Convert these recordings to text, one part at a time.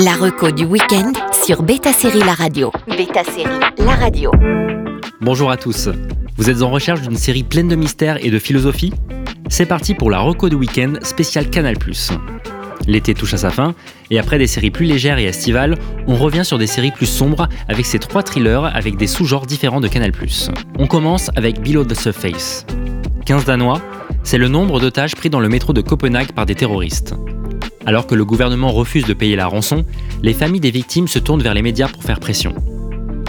La reco du week-end sur Beta Série La Radio. Beta Série La Radio. Bonjour à tous. Vous êtes en recherche d'une série pleine de mystères et de philosophie? C'est parti pour la reco du week-end spécial Canal+. L'été touche à sa fin, et après des séries plus légères et estivales, on revient sur des séries plus sombres avec ces trois thrillers avec des sous-genres différents de Canal+. On commence avec Below the Surface. 15 Danois, c'est le nombre d'otages pris dans le métro de Copenhague par des terroristes. Alors que le gouvernement refuse de payer la rançon, les familles des victimes se tournent vers les médias pour faire pression.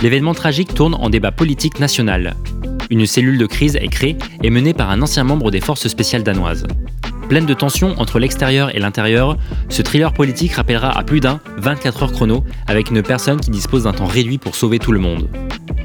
L'événement tragique tourne en débat politique national. Une cellule de crise est créée et menée par un ancien membre des forces spéciales danoises. Pleine de tensions entre l'extérieur et l'intérieur, ce thriller politique rappellera à plus d'un 24 heures chrono avec une personne qui dispose d'un temps réduit pour sauver tout le monde.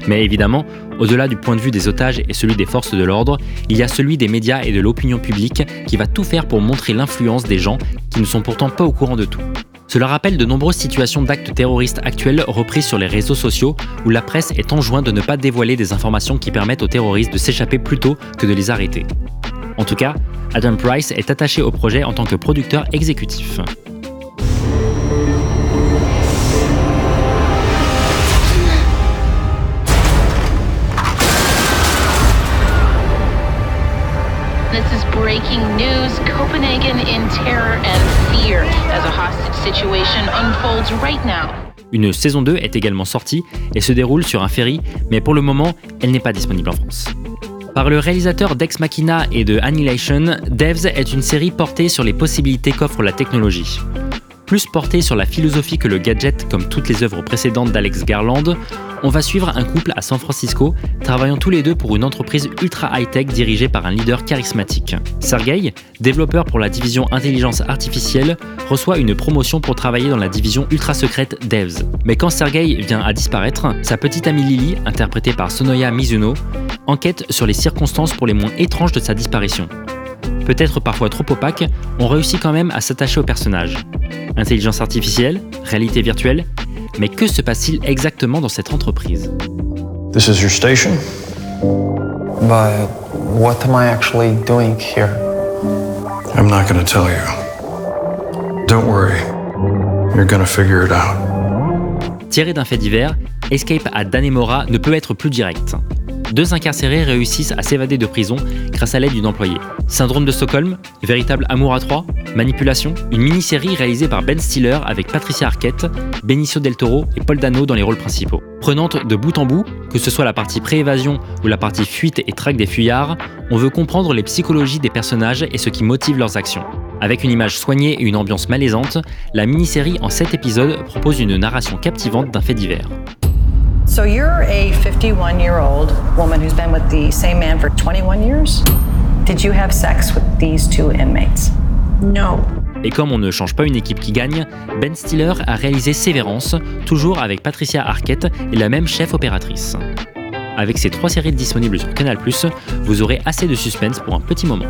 Mais évidemment, au-delà du point de vue des otages et celui des forces de l'ordre, il y a celui des médias et de l'opinion publique qui va tout faire pour montrer l'influence des gens qui ne sont pourtant pas au courant de tout. Cela rappelle de nombreuses situations d'actes terroristes actuels reprises sur les réseaux sociaux où la presse est enjointe de ne pas dévoiler des informations qui permettent aux terroristes de s'échapper plutôt que de les arrêter. En tout cas, Adam Price est attaché au projet en tant que producteur exécutif. Une saison 2 est également sortie et se déroule sur un ferry, mais pour le moment, elle n'est pas disponible en France. Par le réalisateur d'Ex Machina et de Annihilation, Devs est une série portée sur les possibilités qu'offre la technologie. Plus portée sur la philosophie que le gadget comme toutes les œuvres précédentes d'Alex Garland, on va suivre un couple à San Francisco, travaillant tous les deux pour une entreprise ultra high-tech dirigée par un leader charismatique. Sergey, développeur pour la division intelligence artificielle, reçoit une promotion pour travailler dans la division ultra secrète Devs. Mais quand Sergey vient à disparaître, sa petite amie Lily, interprétée par Sonoya Mizuno, enquête sur les circonstances pour les moins étranges de sa disparition. Peut-être parfois trop opaque, on réussit quand même à s'attacher au personnage. Intelligence artificielle, réalité virtuelle, mais que se passe-t-il exactement dans cette entreprise? This is your station? But what am I actually doing here? I'm not going to tell you. Don't worry. You're going to figure it out. Tiré d'un fait divers, Escape à Danemora ne peut être plus direct. Deux incarcérés réussissent à s'évader de prison grâce à l'aide d'une employée. Syndrome de Stockholm, véritable amour à trois, manipulation, une mini-série réalisée par Ben Stiller avec Patricia Arquette, Benicio del Toro et Paul Dano dans les rôles principaux. Prenante de bout en bout, que ce soit la partie pré-évasion ou la partie fuite et traque des fuyards, on veut comprendre les psychologies des personnages et ce qui motive leurs actions. Avec une image soignée et une ambiance malaisante, la mini-série en 7 épisodes propose une narration captivante d'un fait divers. So you're a 51 year old woman who's been with the same man for 21 years? Did you have sex with these two inmates? No. Et comme on ne change pas une équipe qui gagne, Ben Stiller a réalisé Sévérance, toujours avec Patricia Arquette et la même chef opératrice. Avec ces trois séries disponibles sur Canal+, vous aurez assez de suspense pour un petit moment.